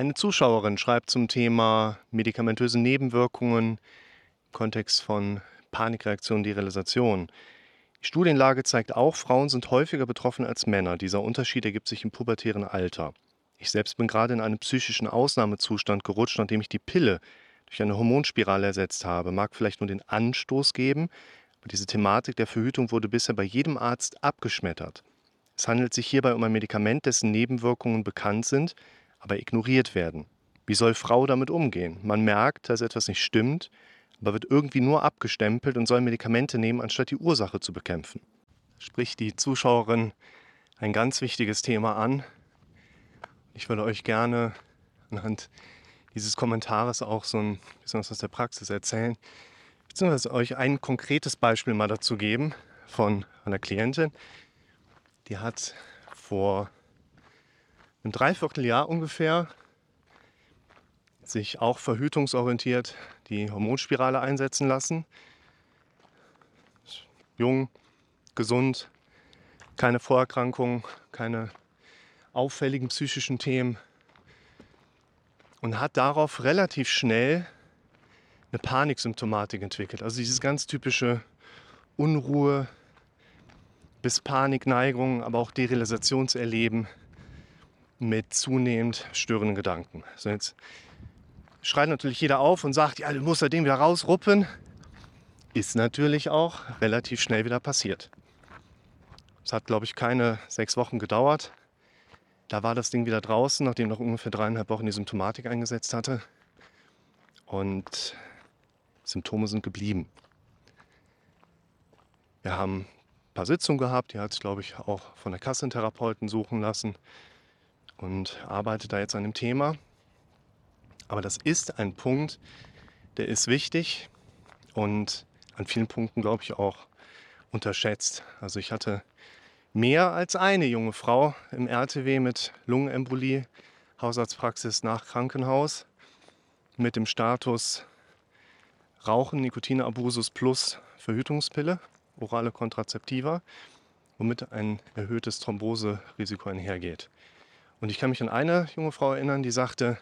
Eine Zuschauerin schreibt zum Thema medikamentöse Nebenwirkungen im Kontext von Panikreaktion, Derealisation. Die Studienlage zeigt auch, Frauen sind häufiger betroffen als Männer. Dieser Unterschied ergibt sich im pubertären Alter. Ich selbst bin gerade in einen psychischen Ausnahmezustand gerutscht, nachdem ich die Pille durch eine Hormonspirale ersetzt habe. Mag vielleicht nur den Anstoß geben, aber diese Thematik der Verhütung wurde bisher bei jedem Arzt abgeschmettert. Es handelt sich hierbei um ein Medikament, dessen Nebenwirkungen bekannt sind, aber ignoriert werden. Wie soll Frau damit umgehen? Man merkt, dass etwas nicht stimmt, aber wird irgendwie nur abgestempelt und soll Medikamente nehmen, anstatt die Ursache zu bekämpfen. Spricht die Zuschauerin ein ganz wichtiges Thema an. Ich würde euch gerne anhand dieses Kommentares auch so ein bisschen aus der Praxis erzählen, beziehungsweise euch ein konkretes Beispiel mal dazu geben von einer Klientin, die hat vor einem Dreivierteljahr ungefähr sich auch verhütungsorientiert die Hormonspirale einsetzen lassen. Jung, gesund, keine Vorerkrankungen, keine auffälligen psychischen Themen und hat darauf relativ schnell eine Paniksymptomatik entwickelt. Also dieses ganz typische Unruhe bis Panikneigung, aber auch Derealisationserleben mit zunehmend störenden Gedanken. Also jetzt schreit natürlich jeder auf und sagt, ja, du musst das Ding wieder rausruppen. Ist natürlich auch relativ schnell wieder passiert. Es hat, glaube ich, keine sechs Wochen gedauert. Da war das Ding wieder draußen, nachdem noch ungefähr dreieinhalb Wochen die Symptomatik eingesetzt hatte. Und Symptome sind geblieben. Wir haben ein paar Sitzungen gehabt. Die hat sich, glaube ich, auch von der Kassentherapeuten suchen lassen und arbeitet da jetzt an dem Thema. Aber das ist ein Punkt, der ist wichtig und an vielen Punkten, glaube ich, auch unterschätzt. Also ich hatte mehr als eine junge Frau im RTW mit Lungenembolie, Hausarztpraxis nach Krankenhaus mit dem Status Rauchen, Nikotinabusus plus Verhütungspille, orale Kontrazeptiva, womit ein erhöhtes Thromboserisiko einhergeht. Und ich kann mich an eine junge Frau erinnern, die sagte,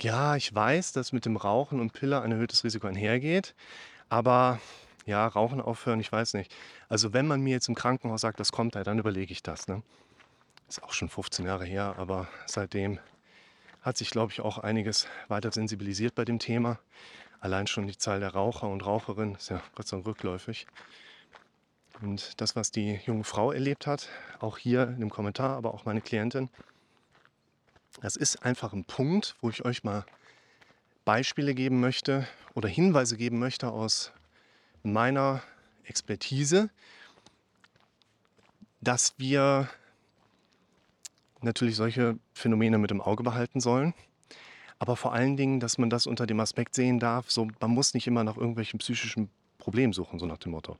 ja, ich weiß, dass mit dem Rauchen und Pille ein erhöhtes Risiko einhergeht, aber ja, Rauchen aufhören, ich weiß nicht. Also wenn man mir jetzt im Krankenhaus sagt, das kommt da, dann überlege ich das. Ne? Ist auch schon 15 Jahre her, aber seitdem hat sich, glaube ich, auch einiges weiter sensibilisiert bei dem Thema. Allein schon die Zahl der Raucher und Raucherinnen ist ja Gott sei Dank rückläufig. Und das, was die junge Frau erlebt hat, auch hier in dem Kommentar, aber auch meine Klientin, das ist einfach ein Punkt, wo ich euch mal Beispiele geben möchte oder Hinweise geben möchte aus meiner Expertise, dass wir natürlich solche Phänomene mit im Auge behalten sollen. Aber vor allen Dingen, dass man das unter dem Aspekt sehen darf, so man muss nicht immer nach irgendwelchen psychischen Problemen suchen, so nach dem Motto.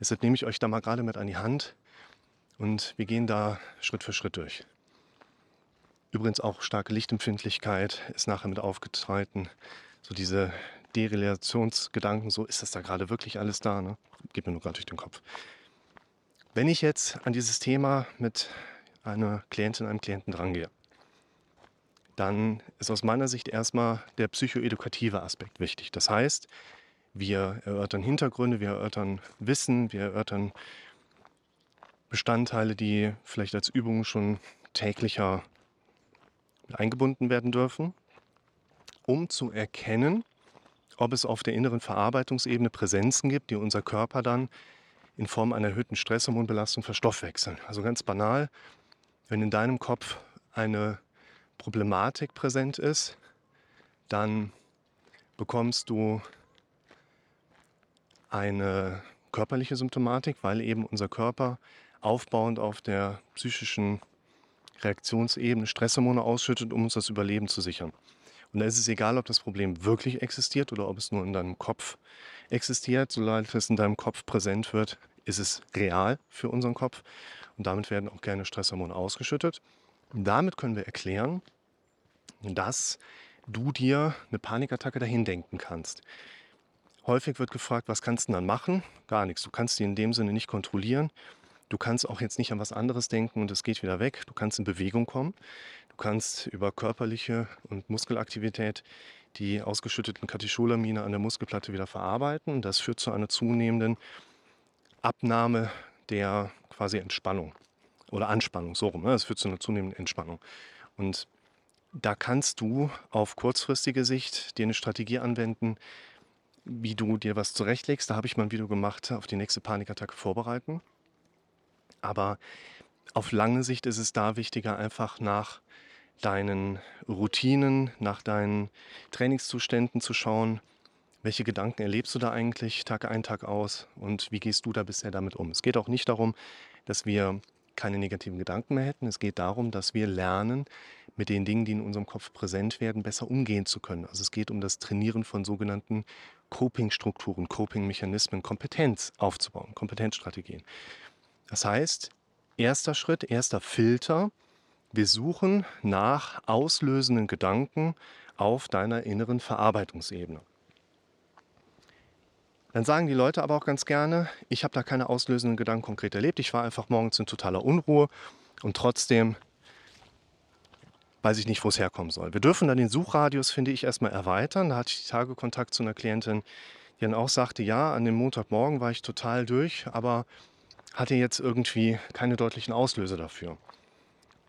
Deshalb nehme ich euch da mal gerade mit an die Hand und wir gehen da Schritt für Schritt durch. Übrigens auch starke Lichtempfindlichkeit ist nachher mit aufgetreten. So diese Derelationsgedanken, so ist das da gerade wirklich alles da, ne? Geht mir nur gerade durch den Kopf. Wenn ich jetzt an dieses Thema mit einer Klientin, einem Klienten drangehe, dann ist aus meiner Sicht erstmal der psychoedukative Aspekt wichtig. Das heißt, wir erörtern Hintergründe, wir erörtern Wissen, wir erörtern Bestandteile, die vielleicht als Übungen schon täglicher eingebunden werden dürfen, um zu erkennen, ob es auf der inneren Verarbeitungsebene Präsenzen gibt, die unser Körper dann in Form einer erhöhten Stresshormonbelastung verstoffwechseln. Also ganz banal, wenn in deinem Kopf eine Problematik präsent ist, dann bekommst du eine körperliche Symptomatik, weil eben unser Körper aufbauend auf der psychischen Reaktionsebene Stresshormone ausschüttet, um uns das Überleben zu sichern. Und da ist es egal, ob das Problem wirklich existiert oder ob es nur in deinem Kopf existiert. Sobald es in deinem Kopf präsent wird, ist es real für unseren Kopf. Und damit werden auch gerne Stresshormone ausgeschüttet. Und damit können wir erklären, dass du dir eine Panikattacke dahin denken kannst. Häufig wird gefragt, was kannst du dann machen? Gar nichts. Du kannst die in dem Sinne nicht kontrollieren. Du kannst auch jetzt nicht an was anderes denken und es geht wieder weg. Du kannst in Bewegung kommen. Du kannst über körperliche und Muskelaktivität die ausgeschütteten Katecholamine an der Muskelplatte wieder verarbeiten. Das führt zu einer zunehmenden Abnahme der quasi Entspannung oder Anspannung, so rum. Ne? Das führt zu einer zunehmenden Entspannung. Und da kannst du auf kurzfristige Sicht dir eine Strategie anwenden, wie du dir was zurechtlegst. Da habe ich mal ein Video gemacht, auf die nächste Panikattacke vorbereiten. Aber auf lange Sicht ist es da wichtiger, einfach nach deinen Routinen, nach deinen Trainingszuständen zu schauen, welche Gedanken erlebst du da eigentlich Tag ein, Tag aus und wie gehst du da bisher damit um. Es geht auch nicht darum, dass wir keine negativen Gedanken mehr hätten. Es geht darum, dass wir lernen, mit den Dingen, die in unserem Kopf präsent werden, besser umgehen zu können. Also es geht um das Trainieren von sogenannten Coping-Strukturen, Coping-Mechanismen, Kompetenz aufzubauen, Kompetenzstrategien. Das heißt, erster Schritt, erster Filter, wir suchen nach auslösenden Gedanken auf deiner inneren Verarbeitungsebene. Dann sagen die Leute aber auch ganz gerne, ich habe da keine auslösenden Gedanken konkret erlebt. Ich war einfach morgens in totaler Unruhe und trotzdem weiß ich nicht, wo es herkommen soll. Wir dürfen dann den Suchradius, finde ich, erstmal erweitern. Da hatte ich Tage Kontakt zu einer Klientin, die dann auch sagte, ja, an dem Montagmorgen war ich total durch, aber hatte jetzt irgendwie keine deutlichen Auslöser dafür.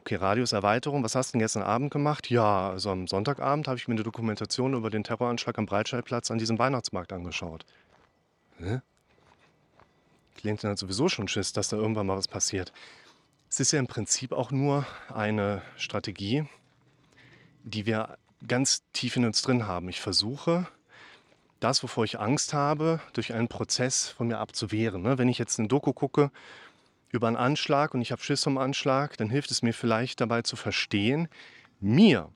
Okay, Radiuserweiterung, was hast du denn gestern Abend gemacht? Ja, also am Sonntagabend habe ich mir eine Dokumentation über den Terroranschlag am Breitscheidplatz an diesem Weihnachtsmarkt angeschaut. Hä? Klientin hat sowieso schon Schiss, dass da irgendwann mal was passiert. Es ist ja im Prinzip auch nur eine Strategie, die wir ganz tief in uns drin haben. Ich versuche, das, wovor ich Angst habe, durch einen Prozess von mir abzuwehren. Ne? Wenn ich jetzt eine Doku gucke über einen Anschlag und ich habe Schiss vom Anschlag, dann hilft es mir vielleicht dabei zu verstehen, mir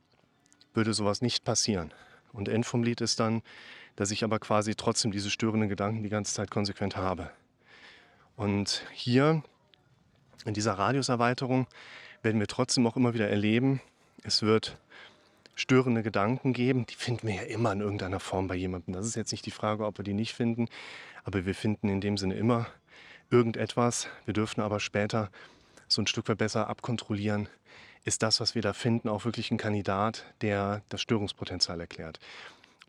würde sowas nicht passieren. Und End vom Lied ist dann, dass ich aber quasi trotzdem diese störenden Gedanken die ganze Zeit konsequent habe. Und hier in dieser Radiuserweiterung werden wir trotzdem auch immer wieder erleben, es wird störende Gedanken geben. Die finden wir ja immer in irgendeiner Form bei jemandem. Das ist jetzt nicht die Frage, ob wir die nicht finden, aber wir finden in dem Sinne immer irgendetwas. Wir dürfen aber später so ein Stück weit besser abkontrollieren, ist das, was wir da finden, auch wirklich ein Kandidat, der das Störungspotenzial erklärt.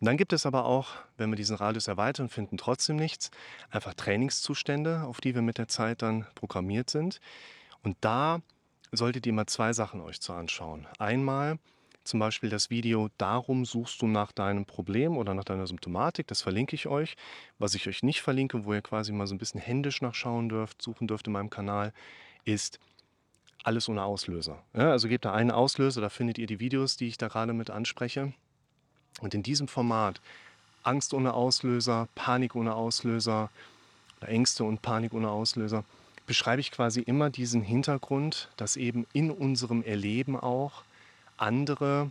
Und dann gibt es aber auch, wenn wir diesen Radius erweitern, finden trotzdem nichts, einfach Trainingszustände, auf die wir mit der Zeit dann programmiert sind. Und da solltet ihr mal zwei Sachen euch zu anschauen. Einmal zum Beispiel das Video Darum suchst du nach deinem Problem oder nach deiner Symptomatik. Das verlinke ich euch. Was ich euch nicht verlinke, wo ihr quasi mal so ein bisschen händisch nachschauen dürft, suchen dürft in meinem Kanal, ist alles ohne Auslöser. Ja, also gebt da einen Auslöser, da findet ihr die Videos, die ich da gerade mit anspreche. Und in diesem Format Angst ohne Auslöser, Panik ohne Auslöser oder Ängste und Panik ohne Auslöser beschreibe ich quasi immer diesen Hintergrund, dass eben in unserem Erleben auch andere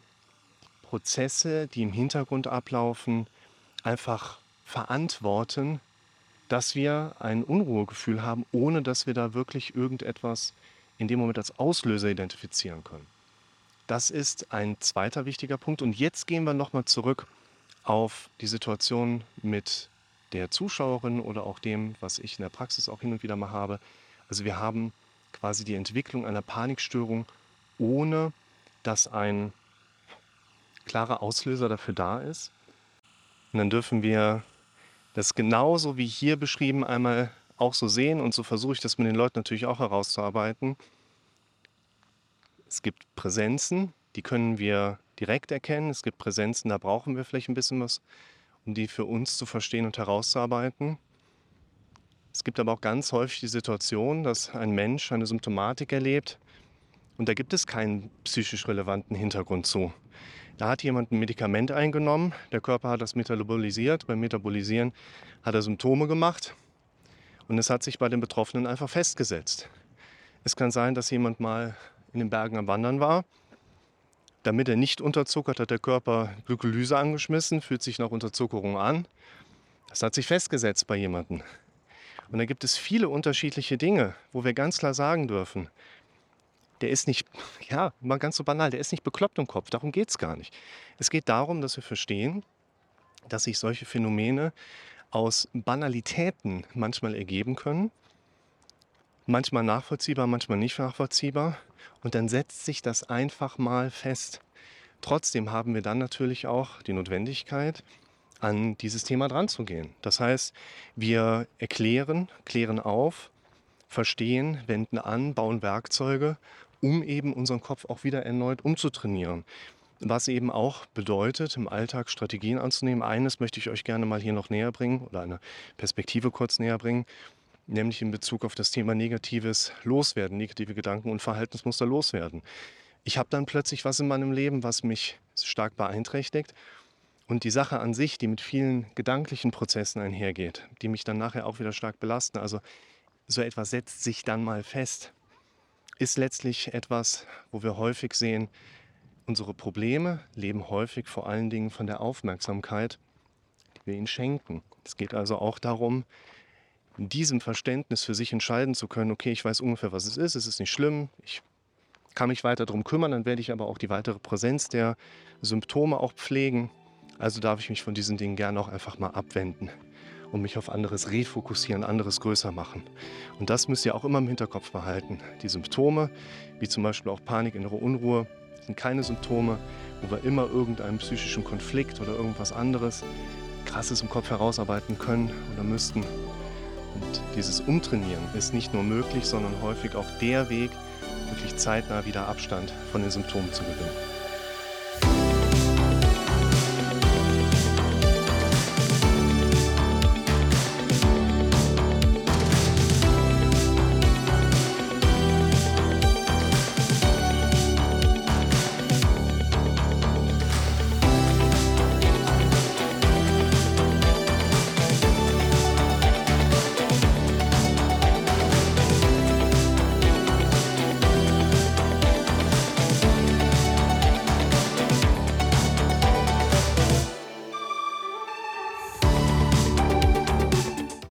Prozesse, die im Hintergrund ablaufen, einfach verantworten, dass wir ein Unruhegefühl haben, ohne dass wir da wirklich irgendetwas in dem Moment als Auslöser identifizieren können. Das ist ein zweiter wichtiger Punkt. Und jetzt gehen wir nochmal zurück auf die Situation mit der Zuschauerin oder auch dem, was ich in der Praxis auch hin und wieder mal habe. Also wir haben quasi die Entwicklung einer Panikstörung, ohne dass ein klarer Auslöser dafür da ist. Und dann dürfen wir das genauso wie hier beschrieben einmal auch so sehen und so versuche ich das mit den Leuten natürlich auch herauszuarbeiten. Es gibt Präsenzen, die können wir direkt erkennen. Es gibt Präsenzen, da brauchen wir vielleicht ein bisschen was, um die für uns zu verstehen und herauszuarbeiten. Es gibt aber auch ganz häufig die Situation, dass ein Mensch eine Symptomatik erlebt und da gibt es keinen psychisch relevanten Hintergrund zu. Da hat jemand ein Medikament eingenommen, der Körper hat das metabolisiert. Beim Metabolisieren hat er Symptome gemacht und es hat sich bei den Betroffenen einfach festgesetzt. Es kann sein, dass jemand mal in den Bergen am Wandern war. Damit er nicht unterzuckert, hat der Körper Glykolyse angeschmissen, fühlt sich nach Unterzuckerung an. Das hat sich festgesetzt bei jemandem. Und da gibt es viele unterschiedliche Dinge, wo wir ganz klar sagen dürfen, der ist nicht, ja, mal ganz so banal, der ist nicht bekloppt im Kopf, darum geht es gar nicht. Es geht darum, dass wir verstehen, dass sich solche Phänomene aus Banalitäten manchmal ergeben können Manchmal nachvollziehbar, manchmal nicht nachvollziehbar. Und dann setzt sich das einfach mal fest. Trotzdem haben wir dann natürlich auch die Notwendigkeit, an dieses Thema dran zu gehen. Das heißt, wir erklären, klären auf, verstehen, wenden an, bauen Werkzeuge, um eben unseren Kopf auch wieder erneut umzutrainieren. Was eben auch bedeutet, im Alltag Strategien anzunehmen. Eines möchte ich euch gerne mal hier noch näher bringen oder eine Perspektive kurz näher bringen, nämlich in Bezug auf das Thema negatives Loswerden, negative Gedanken und Verhaltensmuster loswerden. Ich habe dann plötzlich was in meinem Leben, was mich stark beeinträchtigt und die Sache an sich, die mit vielen gedanklichen Prozessen einhergeht, die mich dann nachher auch wieder stark belasten. Also so etwas setzt sich dann mal fest, ist letztlich etwas, wo wir häufig sehen, unsere Probleme leben häufig vor allen Dingen von der Aufmerksamkeit, die wir ihnen schenken. Es geht also auch darum, in diesem Verständnis für sich entscheiden zu können, okay, ich weiß ungefähr, was es ist, es ist nicht schlimm, ich kann mich weiter darum kümmern, dann werde ich aber auch die weitere Präsenz der Symptome auch pflegen. Also darf ich mich von diesen Dingen gerne auch einfach mal abwenden und mich auf anderes refokussieren, anderes größer machen. Und das müsst ihr auch immer im Hinterkopf behalten. Die Symptome, wie zum Beispiel auch Panik, innere Unruhe, sind keine Symptome, wo wir immer irgendeinen psychischen Konflikt oder irgendwas anderes krasses im Kopf herausarbeiten können oder müssten. Und dieses Umtrainieren ist nicht nur möglich, sondern häufig auch der Weg, wirklich zeitnah wieder Abstand von den Symptomen zu gewinnen.